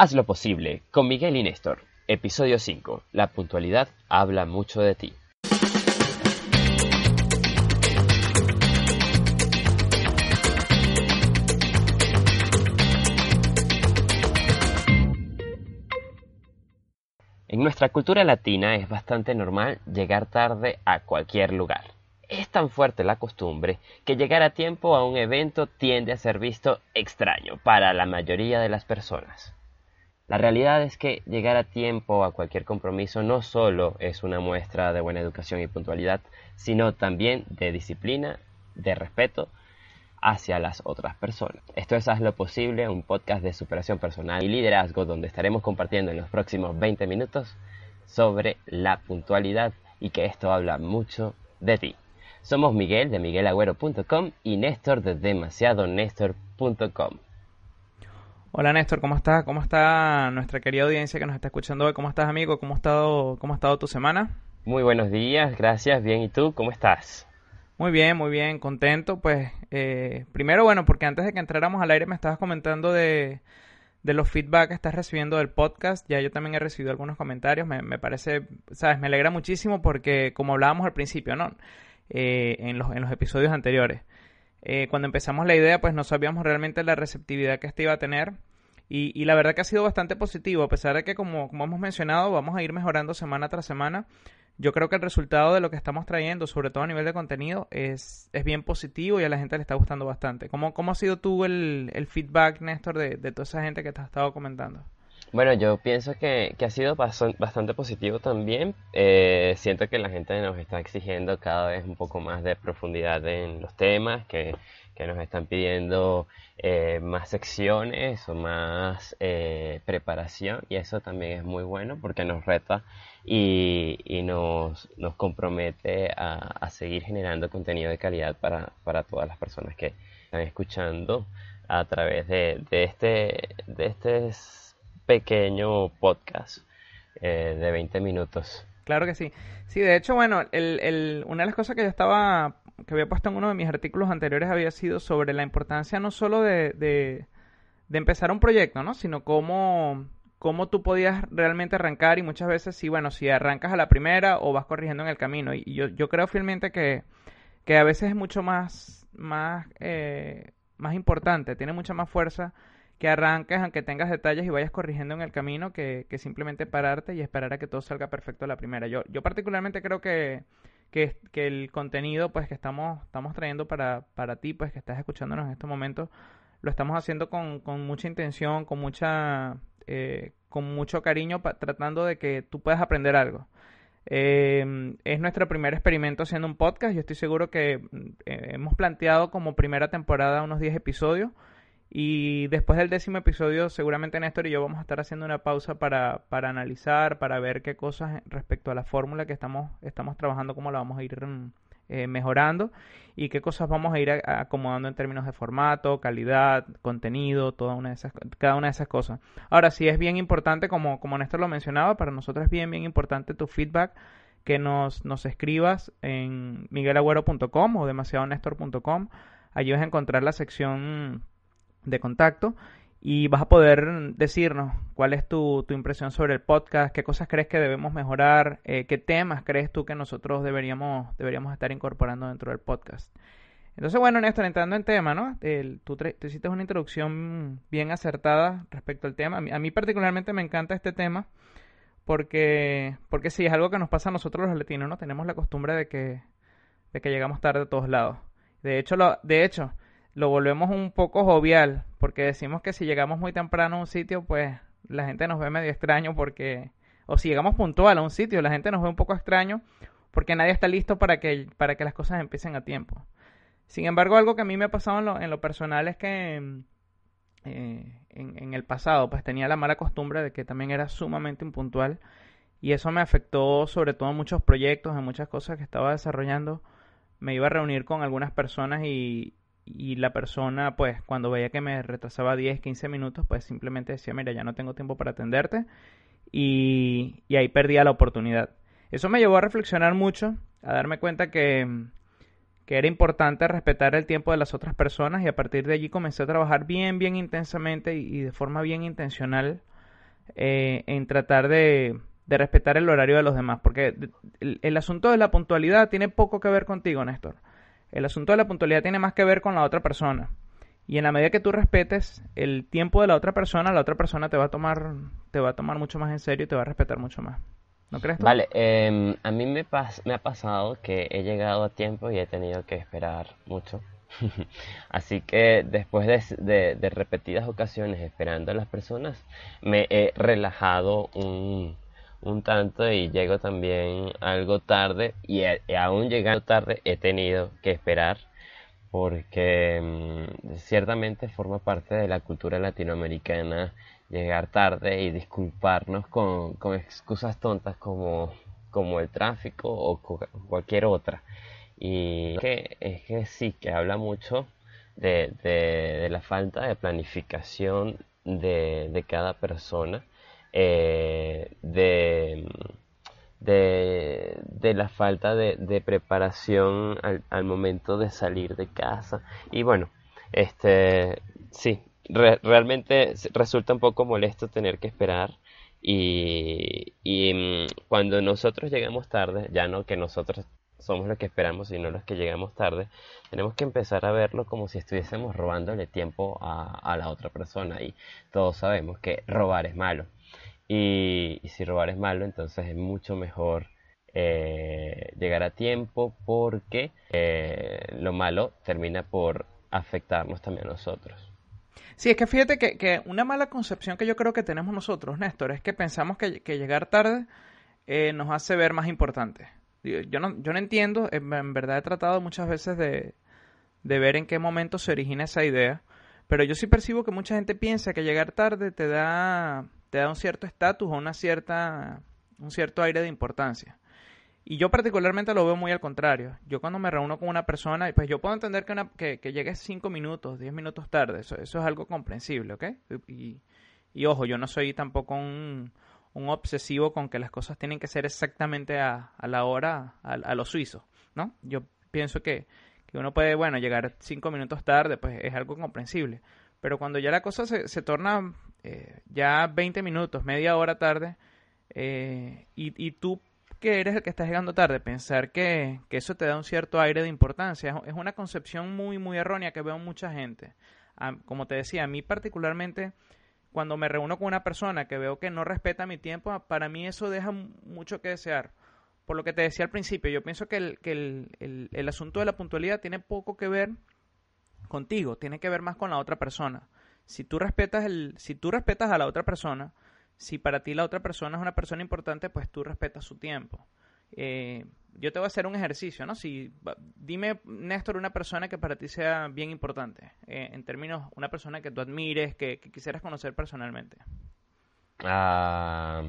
Haz lo posible con Miguel y Néstor. Episodio 5. La puntualidad habla mucho de ti. En nuestra cultura latina es bastante normal llegar tarde a cualquier lugar. Es tan fuerte la costumbre que llegar a tiempo a un evento tiende a ser visto extraño para la mayoría de las personas. La realidad es que llegar a tiempo a cualquier compromiso no solo es una muestra de buena educación y puntualidad, sino también de disciplina, de respeto hacia las otras personas. Esto es Haz lo Posible, un podcast de superación personal y liderazgo donde estaremos compartiendo en los próximos 20 minutos sobre la puntualidad y que esto habla mucho de ti. Somos Miguel de miguelagüero.com y Néstor de demasiadonestor.com. Hola Néstor, ¿cómo estás? ¿Cómo está nuestra querida audiencia que nos está escuchando hoy? ¿Cómo estás amigo? ¿Cómo ha estado, cómo ha estado tu semana? Muy buenos días, gracias, bien, ¿y tú? ¿Cómo estás? Muy bien, muy bien, contento. Pues eh, primero, bueno, porque antes de que entráramos al aire me estabas comentando de, de los feedback que estás recibiendo del podcast. Ya yo también he recibido algunos comentarios. Me, me parece, sabes, me alegra muchísimo porque como hablábamos al principio, ¿no? Eh, en, los, en los episodios anteriores. Eh, cuando empezamos la idea, pues no sabíamos realmente la receptividad que este iba a tener. Y, y, la verdad que ha sido bastante positivo, a pesar de que, como, hemos mencionado, vamos a ir mejorando semana tras semana. Yo creo que el resultado de lo que estamos trayendo, sobre todo a nivel de contenido, es, es bien positivo y a la gente le está gustando bastante. ¿Cómo, cómo ha sido tú el, feedback, Néstor, de, de toda esa gente que te ha estado comentando? Bueno, yo pienso que, que ha sido bastante positivo también. Eh, siento que la gente nos está exigiendo cada vez un poco más de profundidad en los temas, que, que nos están pidiendo eh, más secciones o más eh, preparación y eso también es muy bueno porque nos reta y, y nos, nos compromete a, a, seguir generando contenido de calidad para, para todas las personas que están escuchando a través de, de este... De este pequeño podcast eh, de 20 minutos. Claro que sí. Sí, de hecho, bueno, el, el, una de las cosas que yo estaba, que había puesto en uno de mis artículos anteriores había sido sobre la importancia no solo de, de, de empezar un proyecto, ¿no? Sino cómo, cómo tú podías realmente arrancar y muchas veces sí, bueno, si arrancas a la primera o vas corrigiendo en el camino. Y yo, yo creo fielmente que, que a veces es mucho más, más, eh, más importante, tiene mucha más fuerza que arranques aunque tengas detalles y vayas corrigiendo en el camino que, que, simplemente pararte y esperar a que todo salga perfecto a la primera. Yo, yo particularmente creo que, que, que, el contenido pues que estamos, estamos trayendo para, para ti, pues que estás escuchándonos en estos momentos, lo estamos haciendo con, con mucha intención, con mucha eh, con mucho cariño, tratando de que tú puedas aprender algo. Eh, es nuestro primer experimento haciendo un podcast. Yo estoy seguro que eh, hemos planteado como primera temporada unos 10 episodios. Y después del décimo episodio, seguramente Néstor y yo vamos a estar haciendo una pausa para, para analizar, para ver qué cosas respecto a la fórmula que estamos, estamos trabajando, cómo la vamos a ir eh, mejorando y qué cosas vamos a ir acomodando en términos de formato, calidad, contenido, toda una de esas, cada una de esas cosas. Ahora, sí es bien importante, como, como Néstor lo mencionaba, para nosotros es bien, bien importante tu feedback que nos, nos escribas en miguelagüero.com o demasiadonestor.com. Allí vas a encontrar la sección de contacto y vas a poder decirnos cuál es tu, tu, impresión sobre el podcast, qué cosas crees que debemos mejorar, eh, qué temas crees tú que nosotros deberíamos, deberíamos estar incorporando dentro del podcast. Entonces, bueno, Néstor, entrando en tema, ¿no? El, tú, tú, hiciste una introducción bien acertada respecto al tema. A mí, particularmente me encanta este tema porque, porque sí, es algo que nos pasa a nosotros los latinos, ¿no? Tenemos la costumbre de que, de que llegamos tarde a todos lados. De hecho, lo, de hecho, lo volvemos un poco jovial, porque decimos que si llegamos muy temprano a un sitio, pues la gente nos ve medio extraño porque, o si llegamos puntual a un sitio, la gente nos ve un poco extraño porque nadie está listo para que, para que las cosas empiecen a tiempo. Sin embargo, algo que a mí me ha pasado en lo, personal es que, eh, en, en, el pasado, pues tenía la mala costumbre de que también era sumamente impuntual y eso me afectó sobre todo en muchos proyectos, en muchas cosas que estaba desarrollando. Me iba a reunir con algunas personas y, y la persona, pues, cuando veía que me retrasaba 10, 15 minutos, pues simplemente decía, mira, ya no tengo tiempo para atenderte. Y, y ahí perdía la oportunidad. Eso me llevó a reflexionar mucho, a darme cuenta que, que era importante respetar el tiempo de las otras personas y a partir de allí comencé a trabajar bien, bien intensamente y, de forma bien intencional eh, en tratar de, de, respetar el horario de los demás. Porque el, el asunto de la puntualidad tiene poco que ver contigo, Néstor. El asunto de la puntualidad tiene más que ver con la otra persona. Y en la medida que tú respetes el tiempo de la otra persona, la otra persona te va a tomar, te va a tomar mucho más en serio y te va a respetar mucho más. ¿No crees tú? Vale, eh, a mí me, me ha pasado que he llegado a tiempo y he tenido que esperar mucho. Así que después de, de, repetidas ocasiones esperando a las personas, me he relajado un, un tanto y llego también algo tarde y, aún llegando tarde he tenido que esperar porque mm, ciertamente forma parte de la cultura latinoamericana llegar tarde y disculparnos con, con excusas tontas como, como el tráfico o cualquier otra. Y es que, es que sí, que habla mucho de, de, la falta de planificación de, de cada persona eh, de, de, la falta de, preparación al, momento de salir de casa. Y bueno, este sí, realmente resulta un poco molesto tener que esperar. Y, y mm, cuando nosotros llegamos tarde, ya no que nosotros somos los que esperamos, sino los que llegamos tarde, tenemos que empezar a verlo como si estuviésemos robándole tiempo a, a la otra persona. Y todos sabemos que robar es malo. Y, si robar es malo, entonces es mucho mejor eh, llegar a tiempo porque eh, lo malo termina por afectarnos también a nosotros. Sí, es que fíjate que, una mala concepción que yo creo que tenemos nosotros, Néstor, es que pensamos que, llegar tarde eh, nos hace ver más importantes. Yo no, yo no entiendo, en, verdad he tratado muchas veces de, de ver en qué momento se origina esa idea, pero yo sí percibo que mucha gente piensa que llegar tarde te da te da un cierto estatus o una cierta, un cierto aire de importancia. Y yo particularmente lo veo muy al contrario. Yo cuando me reúno con una persona, pues yo puedo entender que, una, que, que llegue cinco minutos, diez minutos tarde, eso, eso es algo comprensible, ¿ok? Y, y ojo, yo no soy tampoco un, un, obsesivo con que las cosas tienen que ser exactamente a, a la hora, a, a lo suizo, ¿no? Yo pienso que, que uno puede, bueno, llegar cinco minutos tarde, pues es algo comprensible. Pero cuando ya la cosa se, se torna eh, ya 20 minutos, media hora tarde, eh, y, y, tú que eres el que está llegando tarde, pensar que, que, eso te da un cierto aire de importancia, es una concepción muy, muy errónea que veo mucha gente. como te decía, a mí particularmente, cuando me reúno con una persona que veo que no respeta mi tiempo, para mí eso deja mucho que desear. Por lo que te decía al principio, yo pienso que el, que el, el, asunto de la puntualidad tiene poco que ver contigo, tiene que ver más con la otra persona. Si tú respetas el, si tú respetas a la otra persona, si para ti la otra persona es una persona importante, pues tú respetas su tiempo. Eh, yo te voy a hacer un ejercicio, ¿no? Si, dime, Néstor, una persona que para ti sea bien importante, eh, en términos, una persona que tú admires, que, quisieras conocer personalmente. a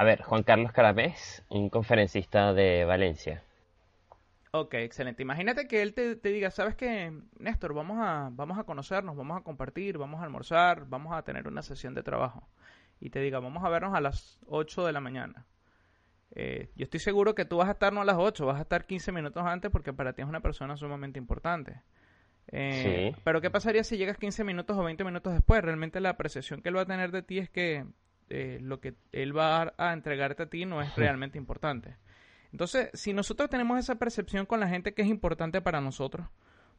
ver, Juan Carlos Carabés, un conferencista de Valencia. Ok, excelente. Imagínate que él te, diga, ¿sabes qué, Néstor? Vamos a, vamos a conocernos, vamos a compartir, vamos a almorzar, vamos a tener una sesión de trabajo. Y te diga, vamos a vernos a las 8 de la mañana. Eh, yo estoy seguro que tú vas a estar no a las 8, vas a estar 15 minutos antes porque para ti es una persona sumamente importante. Eh, sí. Pero ¿qué pasaría si llegas 15 minutos o 20 minutos después? Realmente la apreciación que él va a tener de ti es que eh, lo que él va a entregarte a ti no es realmente importante. Entonces, si nosotros tenemos esa percepción con la gente que es importante para nosotros,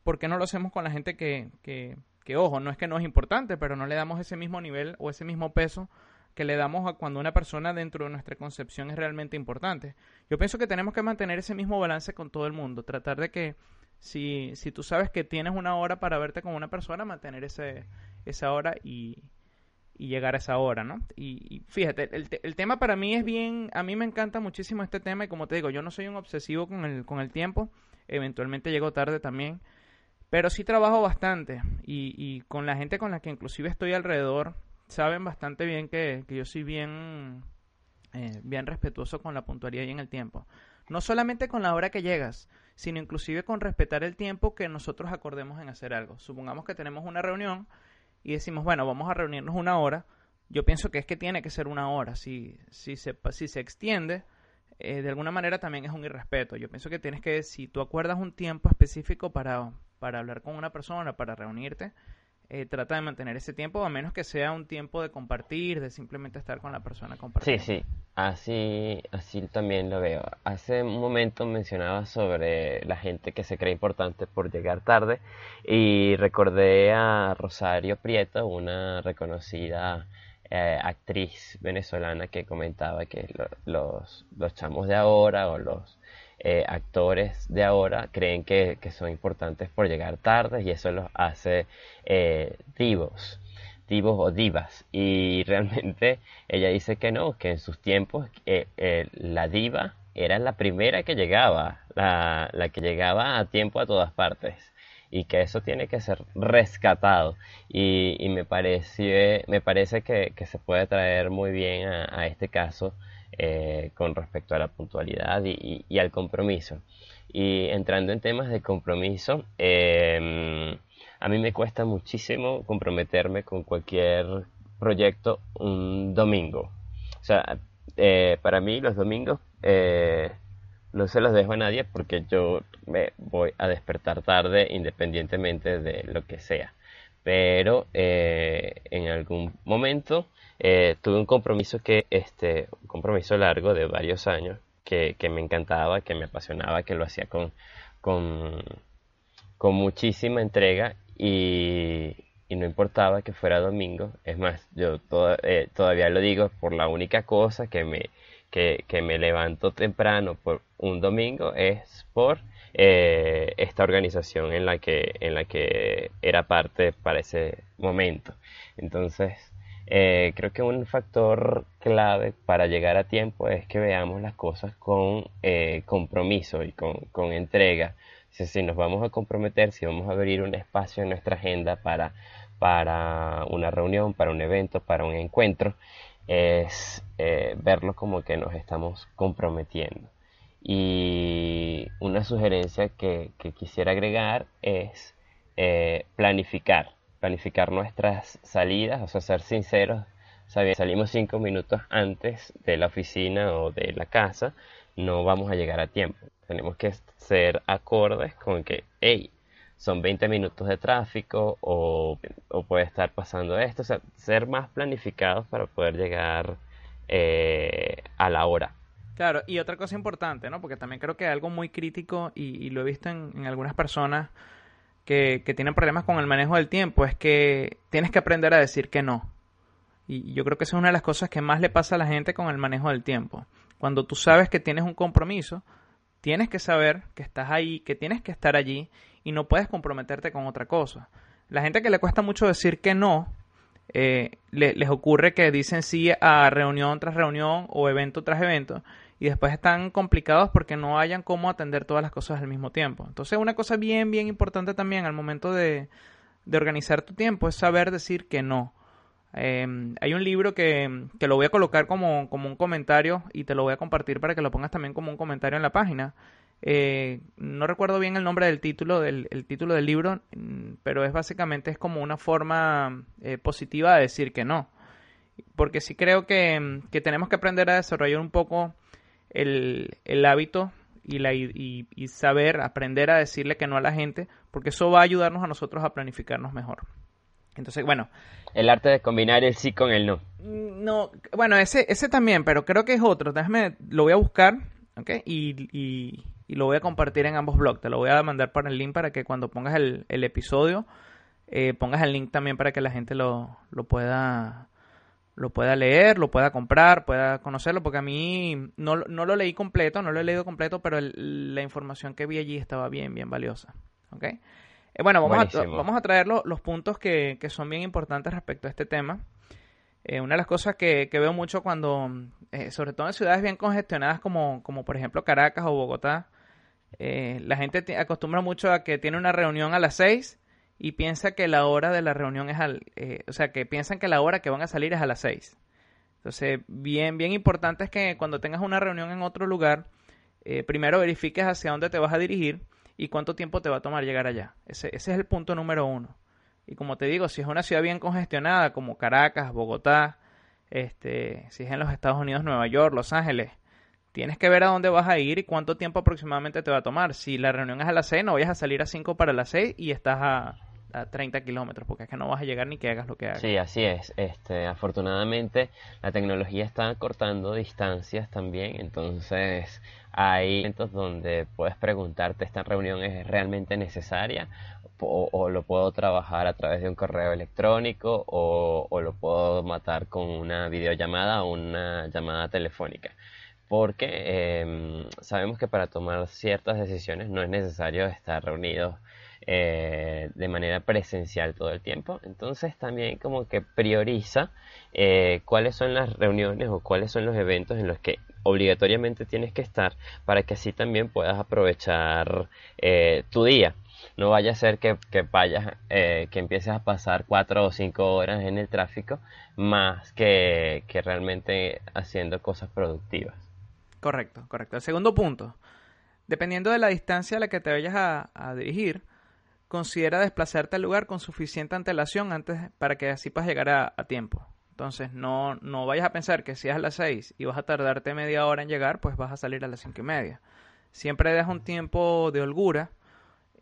¿por qué no lo hacemos con la gente que, que, que, ojo, no es que no es importante, pero no le damos ese mismo nivel o ese mismo peso que le damos a cuando una persona dentro de nuestra concepción es realmente importante? Yo pienso que tenemos que mantener ese mismo balance con todo el mundo, tratar de que si, si tú sabes que tienes una hora para verte con una persona, mantener ese, esa hora y, y llegar a esa hora, ¿no? Y, fíjate, el, el, tema para mí es bien, a mí me encanta muchísimo este tema y como te digo, yo no soy un obsesivo con el, con el tiempo, eventualmente llego tarde también, Pero sí trabajo bastante y, y con la gente con la que inclusive estoy alrededor, saben bastante bien que, que yo soy bien, eh, bien respetuoso con la puntualidad y en el tiempo. No solamente con la hora que llegas, sino inclusive con respetar el tiempo que nosotros acordemos en hacer algo. Supongamos que tenemos una reunión y decimos, bueno, vamos a reunirnos una hora. Yo pienso que es que tiene que ser una hora. Si, si, se, si se extiende, eh, de alguna manera también es un irrespeto. Yo pienso que tienes que, si tú acuerdas un tiempo específico para, para hablar con una persona, para reunirte, eh, trata de mantener ese tiempo, a menos que sea un tiempo de compartir, de simplemente estar con la persona compartiendo. Sí, sí, así, así también lo veo. Hace un momento mencionaba sobre la gente que se cree importante por llegar tarde y recordé a Rosario Prieto, una reconocida eh, actriz venezolana que comentaba que los, los chamos de ahora o los eh, actores de ahora creen que, son importantes por llegar tarde y eso los hace eh, divos, divos o divas. Y realmente ella dice que no, que en sus tiempos eh, la diva era la primera que llegaba, la, la que llegaba a tiempo a todas partes y que eso tiene que ser rescatado y, y me parece me parece que, que, se puede traer muy bien a, a este caso eh, con respecto a la puntualidad y, al compromiso. Y entrando en temas de compromiso, em, a mí me cuesta muchísimo comprometerme con cualquier proyecto un domingo. O sea, eh, para mí los domingos eh, no se los dejo a nadie porque yo me voy a despertar tarde independientemente de lo que sea. Pero en algún momento eh, tuve un compromiso que, este, un compromiso largo de varios años que, que me encantaba, que me apasionaba, que lo hacía con, con, con muchísima entrega y, y, no importaba que fuera domingo. Es más, yo eh, todavía lo digo por la única cosa que me, que, que me levanto temprano por un domingo es por eh, esta organización en la que en la que era parte para ese momento entonces eh, creo que un factor clave para llegar a tiempo es que veamos las cosas con eh, compromiso y con, con entrega. Si, nos vamos a comprometer, si vamos a abrir un espacio en nuestra agenda para, para una reunión, para un evento, para un encuentro, es eh, verlo como que nos estamos comprometiendo. Y una sugerencia que, quisiera agregar es planificar planificar nuestras salidas, o sea, ser sinceros, salimos cinco minutos antes de la oficina o de la casa, no vamos a llegar a tiempo. Tenemos que ser acordes con que, hey, son 20 minutos de tráfico o, puede estar pasando esto, o sea, ser más planificados para poder llegar eh, a la hora. Claro, y otra cosa importante, ¿no? Porque también creo que algo muy crítico y, lo he visto en algunas personas que, tienen problemas con el manejo del tiempo es que tienes que aprender a decir que no. Y yo creo que esa es una de las cosas que más le pasa a la gente con el manejo del tiempo. Cuando tú sabes que tienes un compromiso, tienes que saber que estás ahí, que tienes que estar allí y no puedes comprometerte con otra cosa. La gente que le cuesta mucho decir que no, eh, les ocurre que dicen sí a reunión tras reunión o evento tras evento y después están complicados porque no hayan cómo atender todas las cosas al mismo tiempo. Entonces una cosa bien, bien importante también al momento de, de organizar tu tiempo es saber decir que no. Em, hay un libro que, que, lo voy a colocar como, como, un comentario y te lo voy a compartir para que lo pongas también como un comentario en la página. Eh, no recuerdo bien el nombre del título del el título del libro, pero es básicamente es como una forma eh, positiva de decir que no. Porque sí creo que, que tenemos que aprender a desarrollar un poco el, hábito y, la, y, saber, aprender a decirle que no a la gente, porque eso va a ayudarnos a nosotros a planificarnos mejor. Entonces, bueno. El arte de combinar el sí con el no. Mm, no, bueno, ese, ese también, pero creo que es otro. Déjame, lo voy a buscar, ¿ok? Y, y, lo voy a compartir en ambos blogs. Te lo voy a mandar para el link para que cuando pongas el, el episodio, eh, pongas el link también para que la gente lo, lo pueda lo pueda leer, lo pueda comprar, pueda conocerlo, porque a mí no, no lo leí completo, no lo he leído completo, pero la información que vi allí estaba bien, bien valiosa. ¿Ok? Eh, bueno, vamos a, vamos a, traer los puntos que, que, son bien importantes respecto a este tema. Eh, una de las cosas que, que veo mucho cuando, eh, sobre todo en ciudades bien congestionadas como, como por ejemplo Caracas o Bogotá, la gente acostumbra mucho a que tiene una reunión a las 6 y piensa que la hora de la reunión es al... Eh, o sea, que piensan que la hora que van a salir es a las 6. Entonces, bien, bien importante es que cuando tengas una reunión en otro lugar, eh, primero verifiques hacia dónde te vas a dirigir y cuánto tiempo te va a tomar llegar allá. Ese, ese es el punto número uno. Y como te digo, si es una ciudad bien congestionada como Caracas, Bogotá, este, si es en los Estados Unidos, Nueva York, Los Ángeles, tienes que ver a dónde vas a ir y cuánto tiempo aproximadamente te va a tomar. Si la reunión es a las 6, no vayas a salir a 5 para las 6 y estás a, a 30 kilómetros, porque es que no vas a llegar ni que hagas lo que hagas. Sí, así es. Este, afortunadamente, la tecnología está cortando distancias también, entonces hay momentos donde puedes preguntarte, ¿esta reunión es realmente necesaria? O, lo puedo trabajar a través de un correo electrónico o, o lo puedo matar con una videollamada o una llamada telefónica porque em, sabemos que para tomar ciertas decisiones no es necesario estar reunidos eh, de manera presencial todo el tiempo. Entonces también como que prioriza eh, cuáles son las reuniones o cuáles son los eventos en los que obligatoriamente tienes que estar para que así también puedas aprovechar eh, tu día. No vaya a ser que, que vayas, que empieces a pasar cuatro o cinco horas en el tráfico más que, que realmente haciendo cosas productivas. Correcto, correcto. El segundo punto, dependiendo de la distancia a la que te vayas a, dirigir, considera desplazarte al lugar con suficiente antelación antes para que así puedas llegar a, tiempo. Entonces, no, no vayas a pensar que si es a las 6 y vas a tardarte media hora en llegar, pues vas a salir a las cinco y media. Siempre deja un tiempo de holgura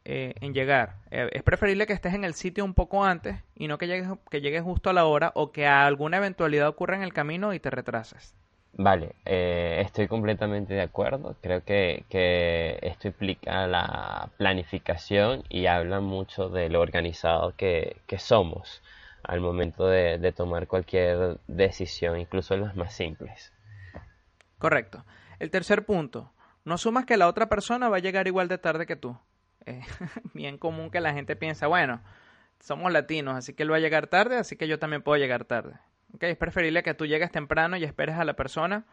eh, en llegar. Eh, es preferible que estés en el sitio un poco antes y no que llegues, que llegues justo a la hora o que alguna eventualidad ocurra en el camino y te retrases. Vale, eh, estoy completamente de acuerdo. Creo que, que, esto implica la planificación y habla mucho de lo organizado que, que somos al momento de, de, tomar cualquier decisión, incluso las más simples. Correcto. El tercer punto, no asumas que la otra persona va a llegar igual de tarde que tú. Es bien común que la gente piensa, bueno, somos latinos, así que él va a llegar tarde, así que yo también puedo llegar tarde. Es preferible que tú llegues temprano y esperes a la persona.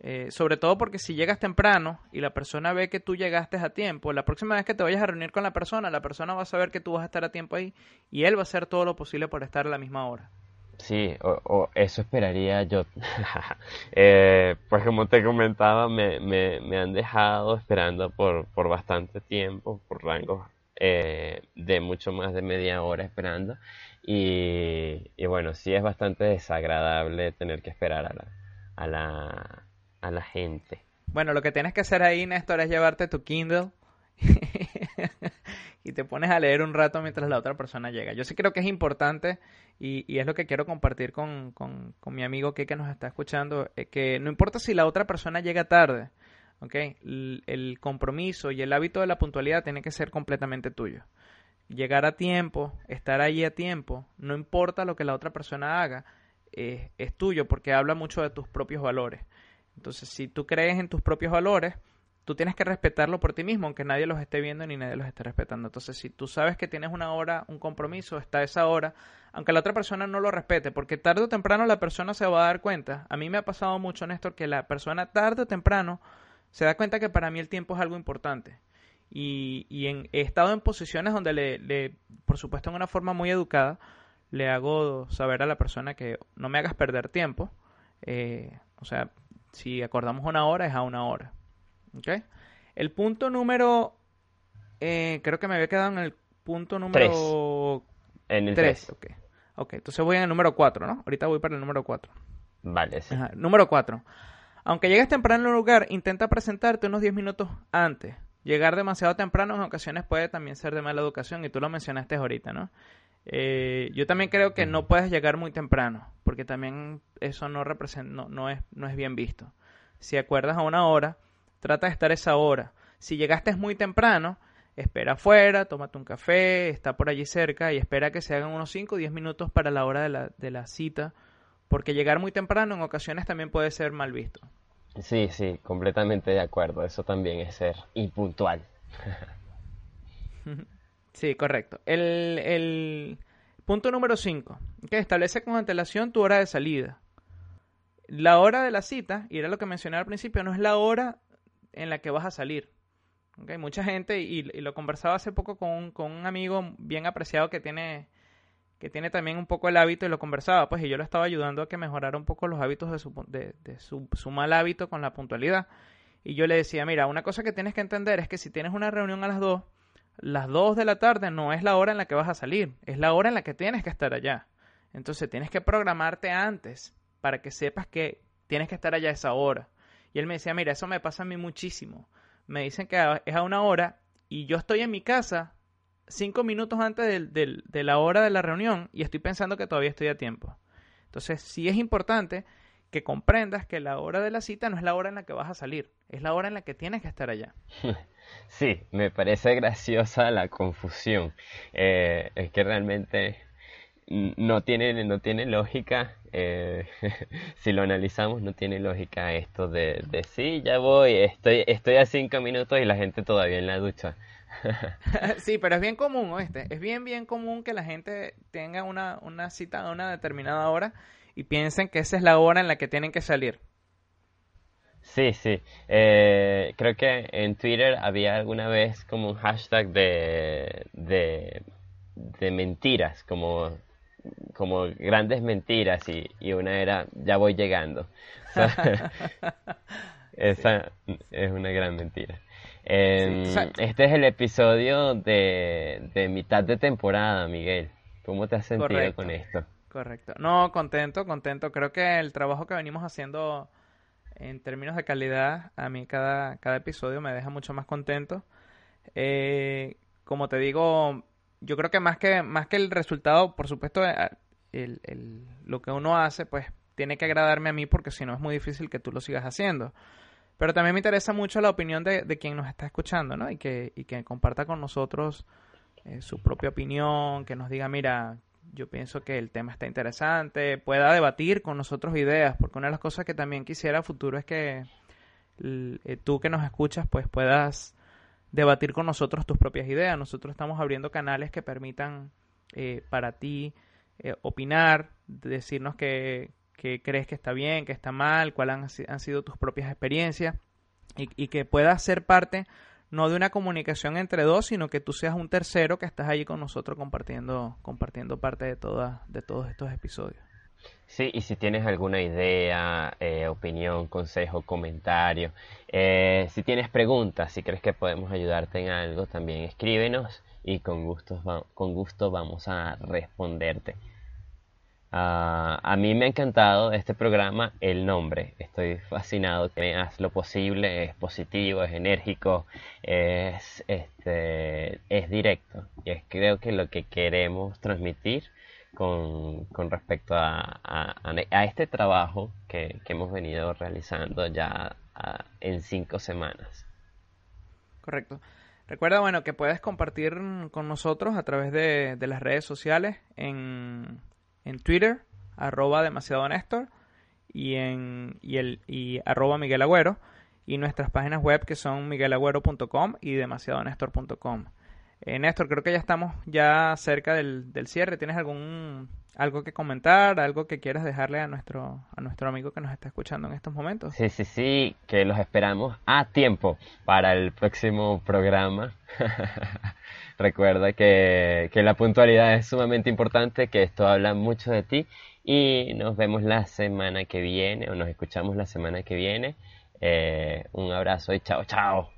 Eh, sobre todo porque si llegas temprano y la persona ve que tú llegaste a tiempo, la próxima vez que te vayas a reunir con la persona, la persona va a saber que tú vas a estar a tiempo ahí y él va a hacer todo lo posible por estar a la misma hora. Sí, o, eso esperaría yo. eh, pues como te comentaba, me, me, me han dejado esperando por, por bastante tiempo, por rangos eh, de mucho más de media hora esperando. Y, bueno, sí es bastante desagradable tener que esperar a la, a la, a la gente. Bueno, lo que tienes que hacer ahí, Néstor, es llevarte tu Kindle y te pones a leer un rato mientras la otra persona llega. Yo sí creo que es importante y, y es lo que quiero compartir con, con, con mi amigo que, que nos está escuchando, eh, que no importa si la otra persona llega tarde, ¿ok? el compromiso y el hábito de la puntualidad tiene que ser completamente tuyo llegar a tiempo, estar ahí a tiempo, no importa lo que la otra persona haga, es tuyo porque habla mucho de tus propios valores. Entonces, si tú crees en tus propios valores, tú tienes que respetarlo por ti mismo, aunque nadie los esté viendo ni nadie los esté respetando. Entonces, si tú sabes que tienes una hora, un compromiso, está esa hora, aunque la otra persona no lo respete, porque tarde o temprano la persona se va a dar cuenta. A mí me ha pasado mucho, Néstor, que la persona tarde o temprano se da cuenta que para mí el tiempo es algo importante y, y en, he estado en posiciones donde le, le, por supuesto en una forma muy educada, le hago saber a la persona que no me hagas perder tiempo. Eh, o sea, si acordamos una hora, es a una hora. ¿Ok? El punto número... Eh, creo que me había quedado en el punto número... En el 3. Ok. Ok, entonces voy en el número 4, ¿no? Ahorita voy para el número 4. Vale, sí. Número 4. Aunque llegues temprano un lugar, intenta presentarte unos 10 minutos antes. Llegar demasiado temprano en ocasiones puede también ser de mala educación y tú lo mencionaste ahorita, ¿no? Eh, yo también creo que no puedes llegar muy temprano, porque también eso no, representa, no, es, no es bien visto. Si acuerdas a una hora, trata de estar esa hora. Si llegaste muy temprano, espera afuera, tómate un café, está por allí cerca y espera que se hagan unos 5 o 10 minutos para la hora de la cita, porque llegar muy temprano en ocasiones también puede ser mal visto. Sí, sí, completamente de acuerdo. Eso también es ser impuntual. sí, correcto. El, el punto número 5, que establece con antelación tu hora de salida. La hora de la cita, y era lo que mencioné al principio, no es la hora en la que vas a salir. ¿okay? Mucha gente, y, lo conversaba hace poco con un, con un amigo bien apreciado que tiene que tiene también un poco el hábito y lo conversaba, pues y yo lo estaba ayudando a que mejorara un poco los hábitos de, su, de, su, su, mal hábito con la puntualidad. Y yo le decía, mira, una cosa que tienes que entender es que si tienes una reunión a las 2, las 2 de la tarde no es la hora en la que vas a salir, es la hora en la que tienes que estar allá. Entonces tienes que programarte antes para que sepas que tienes que estar allá a esa hora. Y él me decía, mira, eso me pasa a mí muchísimo. Me dicen que es a una hora y yo estoy en mi casa cinco minutos antes de la hora de la reunión y estoy pensando que todavía estoy a tiempo. Entonces, sí es importante que comprendas que la hora de la cita no es la hora en la que vas a salir, es la hora en la que tienes que estar allá. Sí, me parece graciosa la confusión. Eh, es que realmente no tiene, no tiene lógica, eh, si lo analizamos, no tiene lógica esto de, de sí, ya voy, estoy, estoy a cinco minutos y la gente todavía en la ducha. sí, pero es bien común, este, es bien, bien común que la gente tenga una, una cita a una determinada hora y piensen que esa es la hora en la que tienen que salir. Sí, sí. Eh, creo que en Twitter había alguna vez como un hashtag de, de, de mentiras, como como grandes mentiras y, y una era ya voy llegando. esa es una gran mentira. Em, este es el episodio de, de, mitad de temporada, Miguel. ¿Cómo te has sentido con esto? Correcto. No, contento, contento. Creo que el trabajo que venimos haciendo en términos de calidad, a mí cada, cada episodio me deja mucho más contento. Eh, como te digo, yo creo que más que, más que el resultado, por supuesto, eh, el, el, lo que uno hace, pues tiene que agradarme a mí porque si no es muy difícil que tú lo sigas haciendo. Pero también me interesa mucho la opinión de, de quien nos está escuchando, ¿no? Y que, y que comparta con nosotros eh, su propia opinión, que nos diga, mira, yo pienso que el tema está interesante, pueda debatir con nosotros ideas, porque una de las cosas que también quisiera a futuro es que tú que nos escuchas, pues puedas debatir con nosotros tus propias ideas. Nosotros estamos abriendo canales que permitan eh, para ti eh, opinar, decirnos que, crees que está bien, que está mal, cuáles han, sido tus propias experiencias y, y, que puedas ser parte no de una comunicación entre dos, sino que tú seas un tercero que estás allí con nosotros compartiendo, compartiendo parte de, toda, de todos estos episodios. Sí, y si tienes alguna idea, eh, opinión, consejo, comentario, eh, si tienes preguntas, si crees que podemos ayudarte en algo, también escríbenos y con gusto, con gusto vamos a responderte. Ah, a mí me ha encantado este programa el nombre. Estoy fascinado que lo posible, es positivo, es enérgico, es, este, es directo. Y es creo que lo que queremos transmitir con, con respecto a, a, este trabajo que, que, hemos venido realizando ya en cinco semanas. Correcto. Recuerda, bueno, que puedes compartir con nosotros a través de, de las redes sociales en, en Twitter, arroba demasiado Néstor, y en y el y arroba Miguel Agüero, y nuestras páginas web que son miguelagüero.com y demasiadonestor.com. Eh, Néstor, creo que ya estamos ya cerca del, del cierre. ¿Tienes algún algo que comentar, algo que quieras dejarle a nuestro a nuestro amigo que nos está escuchando en estos momentos? Sí, sí, sí, que los esperamos a tiempo para el próximo programa. Recuerda que, que la puntualidad es sumamente importante, que esto habla mucho de ti y nos vemos la semana que viene o nos escuchamos la semana que viene. Eh, un abrazo y chao, chao.